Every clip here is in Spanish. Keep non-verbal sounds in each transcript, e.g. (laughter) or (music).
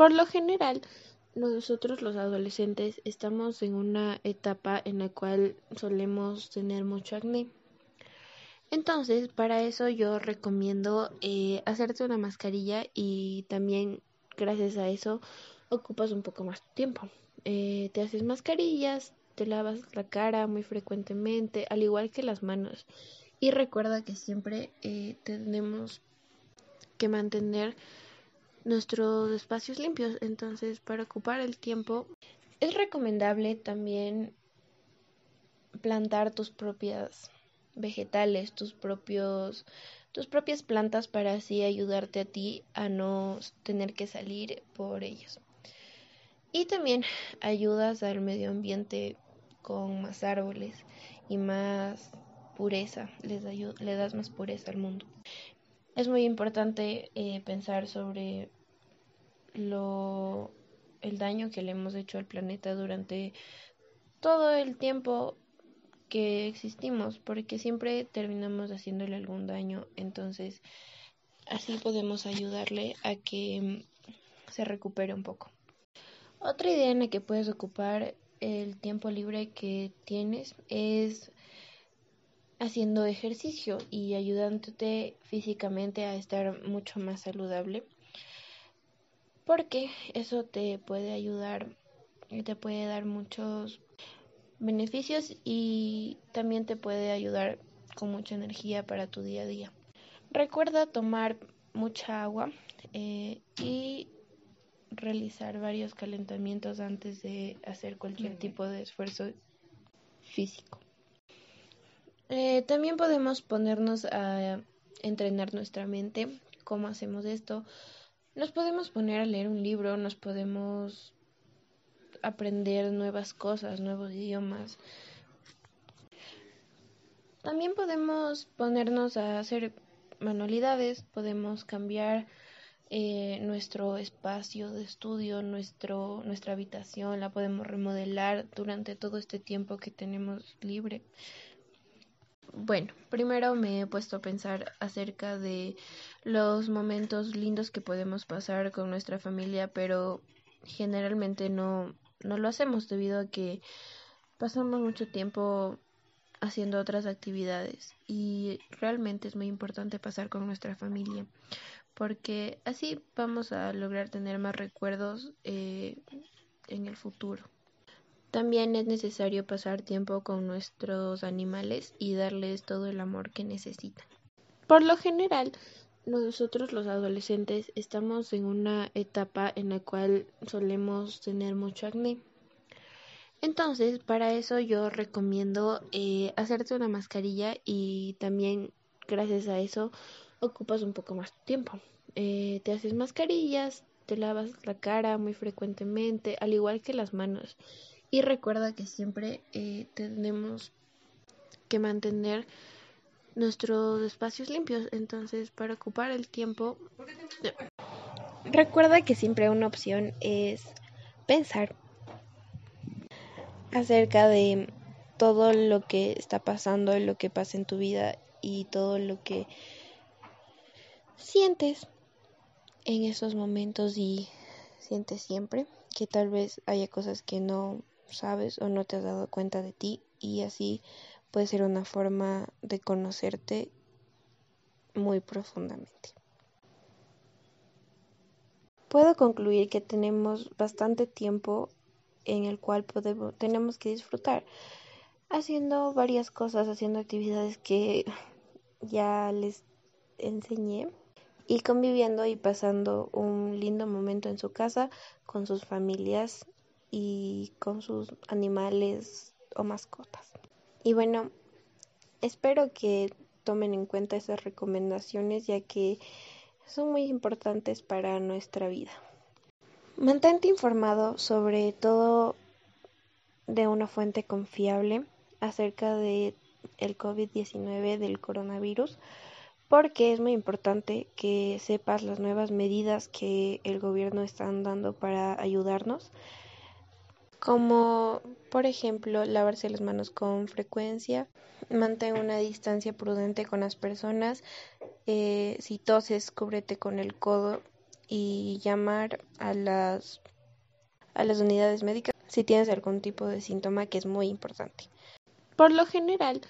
Por lo general, nosotros los adolescentes estamos en una etapa en la cual solemos tener mucho acné. Entonces, para eso yo recomiendo eh, hacerte una mascarilla y también gracias a eso ocupas un poco más tiempo. Eh, te haces mascarillas, te lavas la cara muy frecuentemente, al igual que las manos. Y recuerda que siempre eh, tenemos que mantener nuestros espacios limpios. Entonces, para ocupar el tiempo, es recomendable también plantar tus propias vegetales, tus propios tus propias plantas para así ayudarte a ti a no tener que salir por ellos. Y también ayudas al medio ambiente con más árboles y más pureza, les le das más pureza al mundo. Es muy importante eh, pensar sobre lo, el daño que le hemos hecho al planeta durante todo el tiempo que existimos, porque siempre terminamos haciéndole algún daño, entonces así podemos ayudarle a que se recupere un poco. Otra idea en la que puedes ocupar el tiempo libre que tienes es haciendo ejercicio y ayudándote físicamente a estar mucho más saludable porque eso te puede ayudar y te puede dar muchos beneficios y también te puede ayudar con mucha energía para tu día a día. Recuerda tomar mucha agua eh, y realizar varios calentamientos antes de hacer cualquier tipo de esfuerzo físico. Eh, también podemos ponernos a entrenar nuestra mente. ¿Cómo hacemos esto? Nos podemos poner a leer un libro, nos podemos aprender nuevas cosas, nuevos idiomas. También podemos ponernos a hacer manualidades, podemos cambiar eh, nuestro espacio de estudio, nuestro, nuestra habitación, la podemos remodelar durante todo este tiempo que tenemos libre. Bueno, primero me he puesto a pensar acerca de los momentos lindos que podemos pasar con nuestra familia, pero generalmente no, no lo hacemos debido a que pasamos mucho tiempo haciendo otras actividades y realmente es muy importante pasar con nuestra familia porque así vamos a lograr tener más recuerdos eh, en el futuro. También es necesario pasar tiempo con nuestros animales y darles todo el amor que necesitan. Por lo general, nosotros los adolescentes estamos en una etapa en la cual solemos tener mucho acné. Entonces, para eso yo recomiendo eh, hacerte una mascarilla y también gracias a eso ocupas un poco más tiempo. Eh, te haces mascarillas, te lavas la cara muy frecuentemente, al igual que las manos. Y recuerda que siempre eh, tenemos que mantener nuestros espacios limpios. Entonces, para ocupar el tiempo, recuerda que siempre una opción es pensar acerca de todo lo que está pasando, lo que pasa en tu vida y todo lo que sientes en esos momentos y sientes siempre que tal vez haya cosas que no sabes o no te has dado cuenta de ti y así puede ser una forma de conocerte muy profundamente. Puedo concluir que tenemos bastante tiempo en el cual podemos, tenemos que disfrutar haciendo varias cosas, haciendo actividades que (laughs) ya les enseñé y conviviendo y pasando un lindo momento en su casa con sus familias y con sus animales o mascotas. Y bueno, espero que tomen en cuenta esas recomendaciones ya que son muy importantes para nuestra vida. Mantente informado sobre todo de una fuente confiable acerca de el COVID-19 del coronavirus porque es muy importante que sepas las nuevas medidas que el gobierno está dando para ayudarnos como por ejemplo lavarse las manos con frecuencia, mantén una distancia prudente con las personas, eh, si toses cúbrete con el codo y llamar a las a las unidades médicas si tienes algún tipo de síntoma que es muy importante. Por lo general,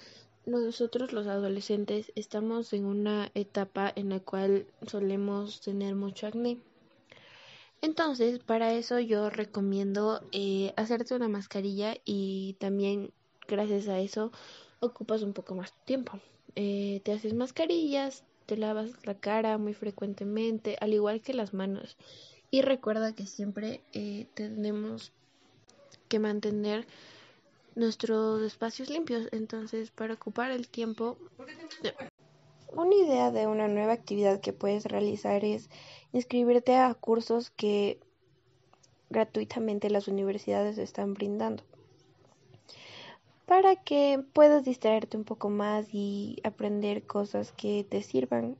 nosotros los adolescentes estamos en una etapa en la cual solemos tener mucho acné. Entonces, para eso yo recomiendo eh, hacerte una mascarilla y también gracias a eso ocupas un poco más tiempo. Eh, te haces mascarillas, te lavas la cara muy frecuentemente, al igual que las manos. Y recuerda que siempre eh, tenemos que mantener nuestros espacios limpios. Entonces, para ocupar el tiempo, una idea de una nueva actividad que puedes realizar es inscribirte a cursos que gratuitamente las universidades están brindando para que puedas distraerte un poco más y aprender cosas que te sirvan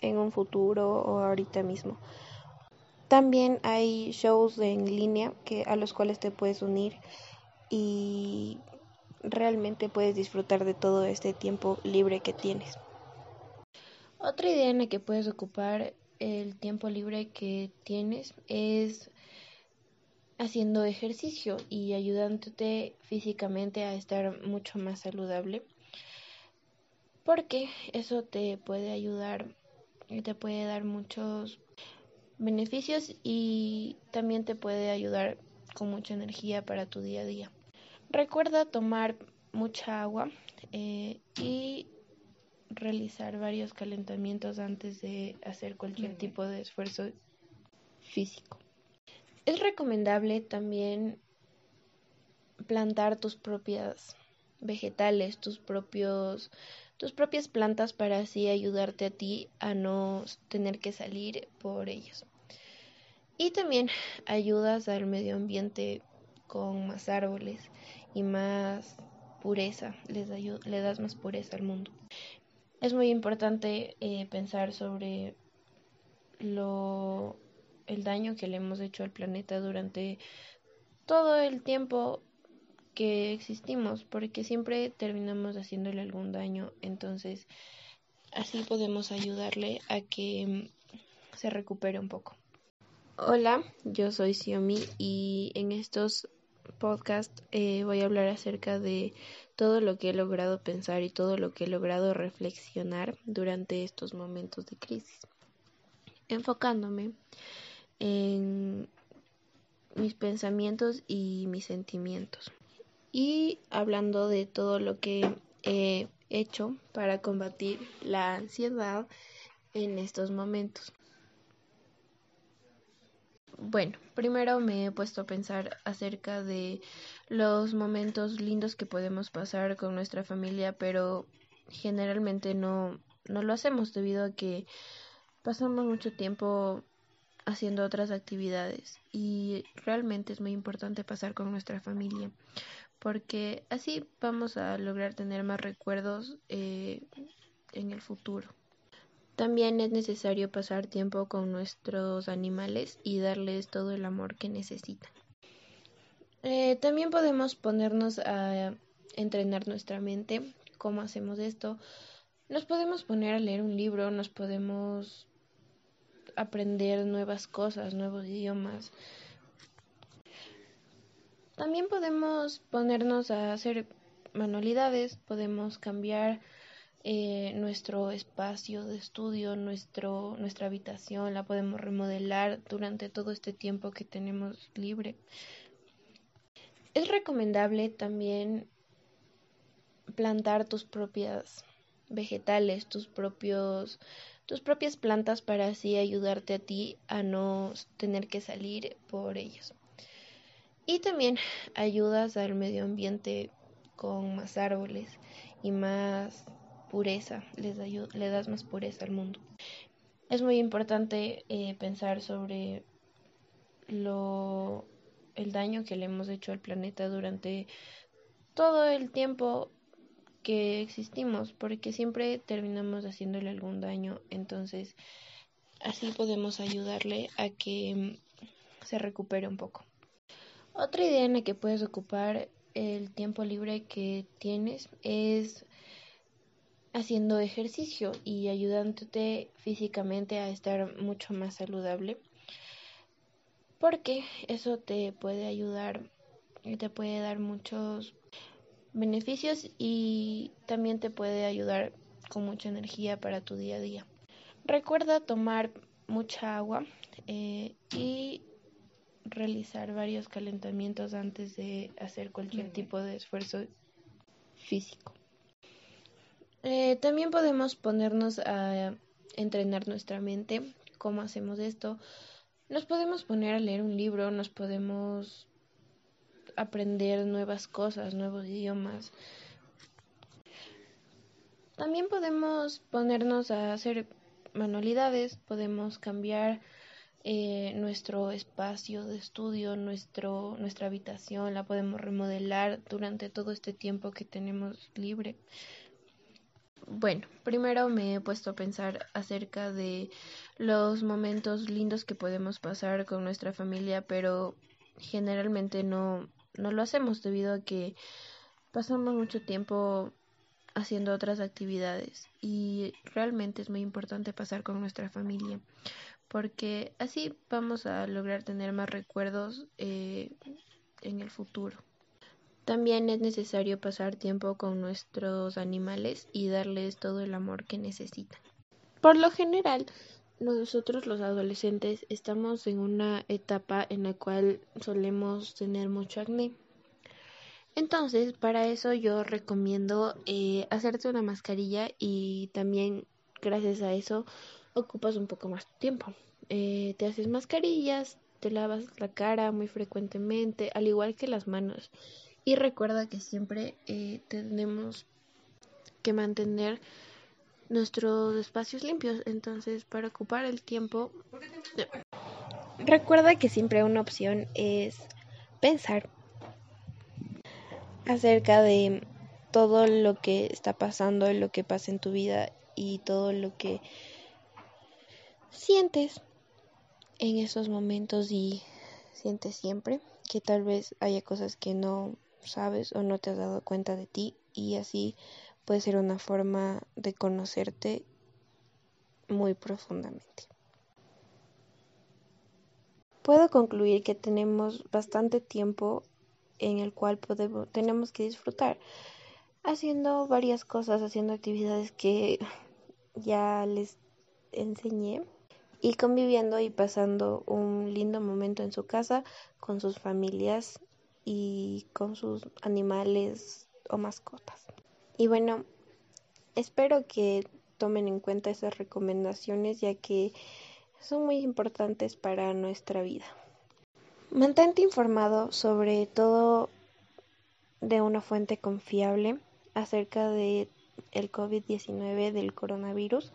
en un futuro o ahorita mismo. También hay shows en línea que a los cuales te puedes unir y realmente puedes disfrutar de todo este tiempo libre que tienes. Otra idea en la que puedes ocupar el tiempo libre que tienes es haciendo ejercicio y ayudándote físicamente a estar mucho más saludable porque eso te puede ayudar y te puede dar muchos beneficios y también te puede ayudar con mucha energía para tu día a día. Recuerda tomar mucha agua eh, y realizar varios calentamientos antes de hacer cualquier tipo de esfuerzo físico. Es recomendable también plantar tus propias vegetales, tus propios tus propias plantas para así ayudarte a ti a no tener que salir por ellos. Y también ayudas al medio ambiente con más árboles y más pureza, les le das más pureza al mundo. Es muy importante eh, pensar sobre lo el daño que le hemos hecho al planeta durante todo el tiempo que existimos, porque siempre terminamos haciéndole algún daño, entonces así podemos ayudarle a que mm, se recupere un poco. Hola, yo soy Xiaomi y en estos podcasts eh, voy a hablar acerca de todo lo que he logrado pensar y todo lo que he logrado reflexionar durante estos momentos de crisis, enfocándome en mis pensamientos y mis sentimientos. Y hablando de todo lo que he hecho para combatir la ansiedad en estos momentos. Bueno, primero me he puesto a pensar acerca de los momentos lindos que podemos pasar con nuestra familia, pero generalmente no, no lo hacemos debido a que pasamos mucho tiempo haciendo otras actividades y realmente es muy importante pasar con nuestra familia porque así vamos a lograr tener más recuerdos eh, en el futuro. También es necesario pasar tiempo con nuestros animales y darles todo el amor que necesitan. Eh, también podemos ponernos a entrenar nuestra mente. ¿Cómo hacemos esto? Nos podemos poner a leer un libro, nos podemos aprender nuevas cosas, nuevos idiomas. También podemos ponernos a hacer manualidades, podemos cambiar eh, nuestro espacio de estudio, nuestro, nuestra habitación, la podemos remodelar durante todo este tiempo que tenemos libre. Es recomendable también plantar tus propias vegetales, tus propios tus propias plantas para así ayudarte a ti a no tener que salir por ellos. Y también ayudas al medio ambiente con más árboles y más pureza, les le das más pureza al mundo. Es muy importante eh, pensar sobre lo el daño que le hemos hecho al planeta durante todo el tiempo que existimos, porque siempre terminamos haciéndole algún daño, entonces así podemos ayudarle a que mm, se recupere un poco. Otra idea en la que puedes ocupar el tiempo libre que tienes es haciendo ejercicio y ayudándote físicamente a estar mucho más saludable. Porque eso te puede ayudar y te puede dar muchos beneficios y también te puede ayudar con mucha energía para tu día a día. Recuerda tomar mucha agua eh, y realizar varios calentamientos antes de hacer cualquier tipo de esfuerzo físico. Eh, también podemos ponernos a entrenar nuestra mente. ¿Cómo hacemos esto? Nos podemos poner a leer un libro, nos podemos aprender nuevas cosas, nuevos idiomas. También podemos ponernos a hacer manualidades, podemos cambiar eh, nuestro espacio de estudio, nuestro, nuestra habitación, la podemos remodelar durante todo este tiempo que tenemos libre. Bueno, primero me he puesto a pensar acerca de los momentos lindos que podemos pasar con nuestra familia, pero generalmente no, no lo hacemos debido a que pasamos mucho tiempo haciendo otras actividades y realmente es muy importante pasar con nuestra familia porque así vamos a lograr tener más recuerdos eh, en el futuro. También es necesario pasar tiempo con nuestros animales y darles todo el amor que necesitan. Por lo general, nosotros los adolescentes estamos en una etapa en la cual solemos tener mucho acné. Entonces, para eso yo recomiendo eh, hacerte una mascarilla y también gracias a eso ocupas un poco más tiempo. Eh, te haces mascarillas, te lavas la cara muy frecuentemente, al igual que las manos. Y recuerda que siempre eh, tenemos que mantener nuestros espacios limpios. Entonces, para ocupar el tiempo, recuerda que siempre una opción es pensar acerca de todo lo que está pasando, lo que pasa en tu vida y todo lo que sientes en esos momentos y sientes siempre que tal vez haya cosas que no sabes o no te has dado cuenta de ti y así puede ser una forma de conocerte muy profundamente. Puedo concluir que tenemos bastante tiempo en el cual podemos, tenemos que disfrutar haciendo varias cosas, haciendo actividades que (laughs) ya les enseñé y conviviendo y pasando un lindo momento en su casa con sus familias y con sus animales o mascotas. Y bueno, espero que tomen en cuenta esas recomendaciones ya que son muy importantes para nuestra vida. Mantente informado sobre todo de una fuente confiable acerca de el COVID-19 del coronavirus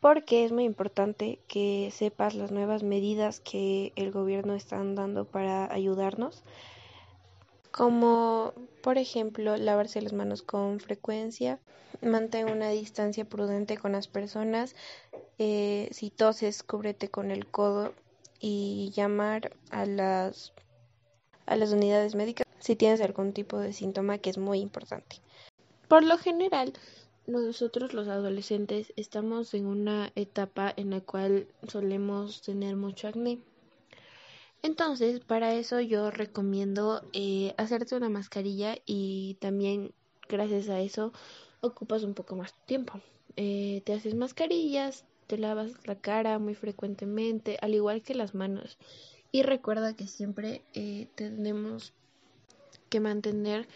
porque es muy importante que sepas las nuevas medidas que el gobierno está dando para ayudarnos como por ejemplo lavarse las manos con frecuencia, mantén una distancia prudente con las personas, eh, si toses cúbrete con el codo y llamar a las a las unidades médicas si tienes algún tipo de síntoma que es muy importante. Por lo general, nosotros los adolescentes estamos en una etapa en la cual solemos tener mucho acné entonces, para eso yo recomiendo eh, hacerte una mascarilla y también gracias a eso ocupas un poco más tiempo. Eh, te haces mascarillas, te lavas la cara muy frecuentemente, al igual que las manos. Y recuerda que siempre eh, tenemos que mantener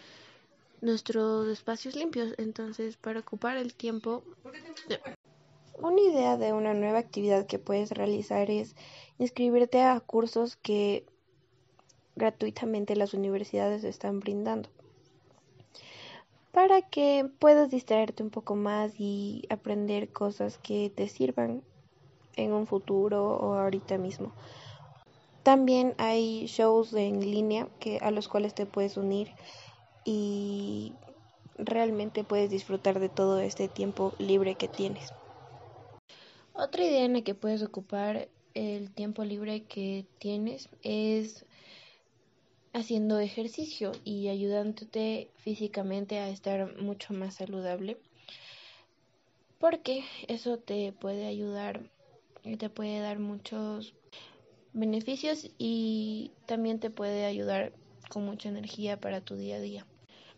nuestros espacios limpios. Entonces, para ocupar el tiempo... Una idea de una nueva actividad que puedes realizar es inscribirte a cursos que gratuitamente las universidades están brindando para que puedas distraerte un poco más y aprender cosas que te sirvan en un futuro o ahorita mismo. También hay shows en línea que a los cuales te puedes unir y realmente puedes disfrutar de todo este tiempo libre que tienes. Otra idea en la que puedes ocupar el tiempo libre que tienes es haciendo ejercicio y ayudándote físicamente a estar mucho más saludable. porque eso te puede ayudar y te puede dar muchos beneficios y también te puede ayudar con mucha energía para tu día a día.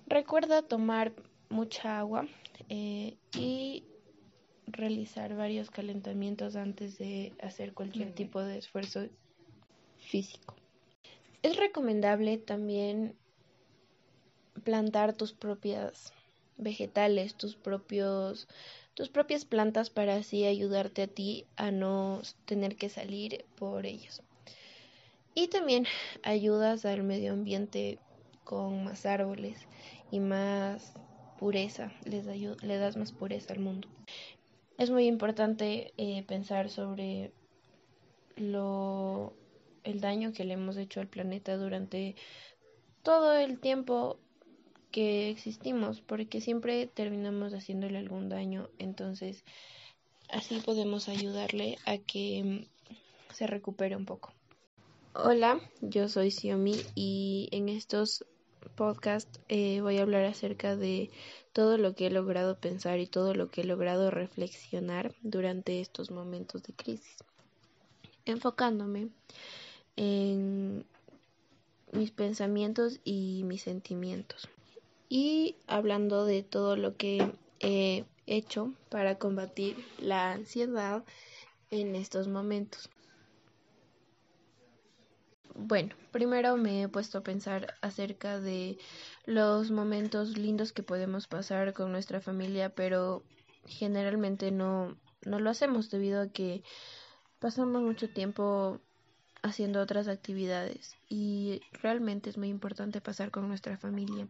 Recuerda tomar mucha agua eh, y realizar varios calentamientos antes de hacer cualquier tipo de esfuerzo físico. Es recomendable también plantar tus propias vegetales, tus propios tus propias plantas para así ayudarte a ti a no tener que salir por ellos. Y también ayudas al medio ambiente con más árboles y más pureza, les le das más pureza al mundo. Es muy importante eh, pensar sobre lo, el daño que le hemos hecho al planeta durante todo el tiempo que existimos, porque siempre terminamos haciéndole algún daño, entonces así podemos ayudarle a que se recupere un poco. Hola, yo soy Xiaomi y en estos podcasts eh, voy a hablar acerca de todo lo que he logrado pensar y todo lo que he logrado reflexionar durante estos momentos de crisis, enfocándome en mis pensamientos y mis sentimientos y hablando de todo lo que he hecho para combatir la ansiedad en estos momentos. Bueno, primero me he puesto a pensar acerca de los momentos lindos que podemos pasar con nuestra familia, pero generalmente no, no lo hacemos debido a que pasamos mucho tiempo haciendo otras actividades y realmente es muy importante pasar con nuestra familia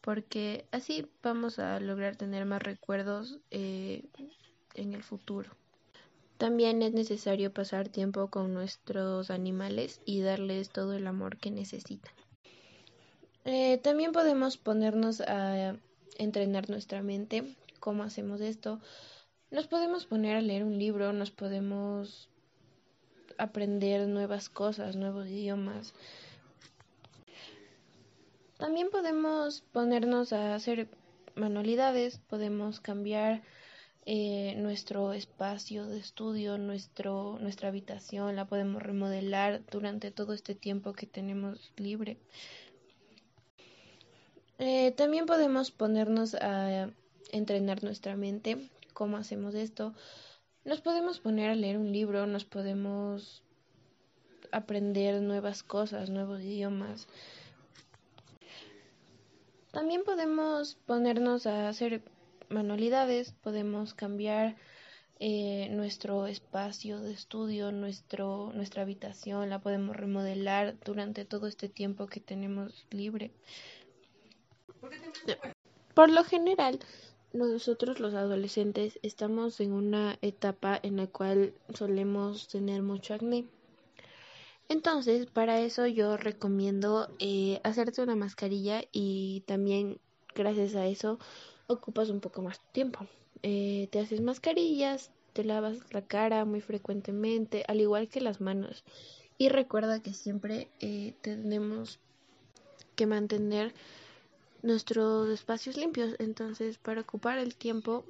porque así vamos a lograr tener más recuerdos eh, en el futuro. También es necesario pasar tiempo con nuestros animales y darles todo el amor que necesitan. Eh, también podemos ponernos a entrenar nuestra mente. ¿Cómo hacemos esto? Nos podemos poner a leer un libro, nos podemos aprender nuevas cosas, nuevos idiomas. También podemos ponernos a hacer manualidades, podemos cambiar eh, nuestro espacio de estudio, nuestro, nuestra habitación, la podemos remodelar durante todo este tiempo que tenemos libre. Eh, también podemos ponernos a entrenar nuestra mente. ¿Cómo hacemos esto? Nos podemos poner a leer un libro, nos podemos aprender nuevas cosas, nuevos idiomas. También podemos ponernos a hacer manualidades, podemos cambiar eh, nuestro espacio de estudio, nuestro, nuestra habitación, la podemos remodelar durante todo este tiempo que tenemos libre. Por lo general, nosotros los adolescentes estamos en una etapa en la cual solemos tener mucho acné. Entonces, para eso yo recomiendo eh, hacerte una mascarilla y también gracias a eso ocupas un poco más tiempo. Eh, te haces mascarillas, te lavas la cara muy frecuentemente, al igual que las manos. Y recuerda que siempre eh, tenemos que mantener nuestros espacios limpios. Entonces, para ocupar el tiempo,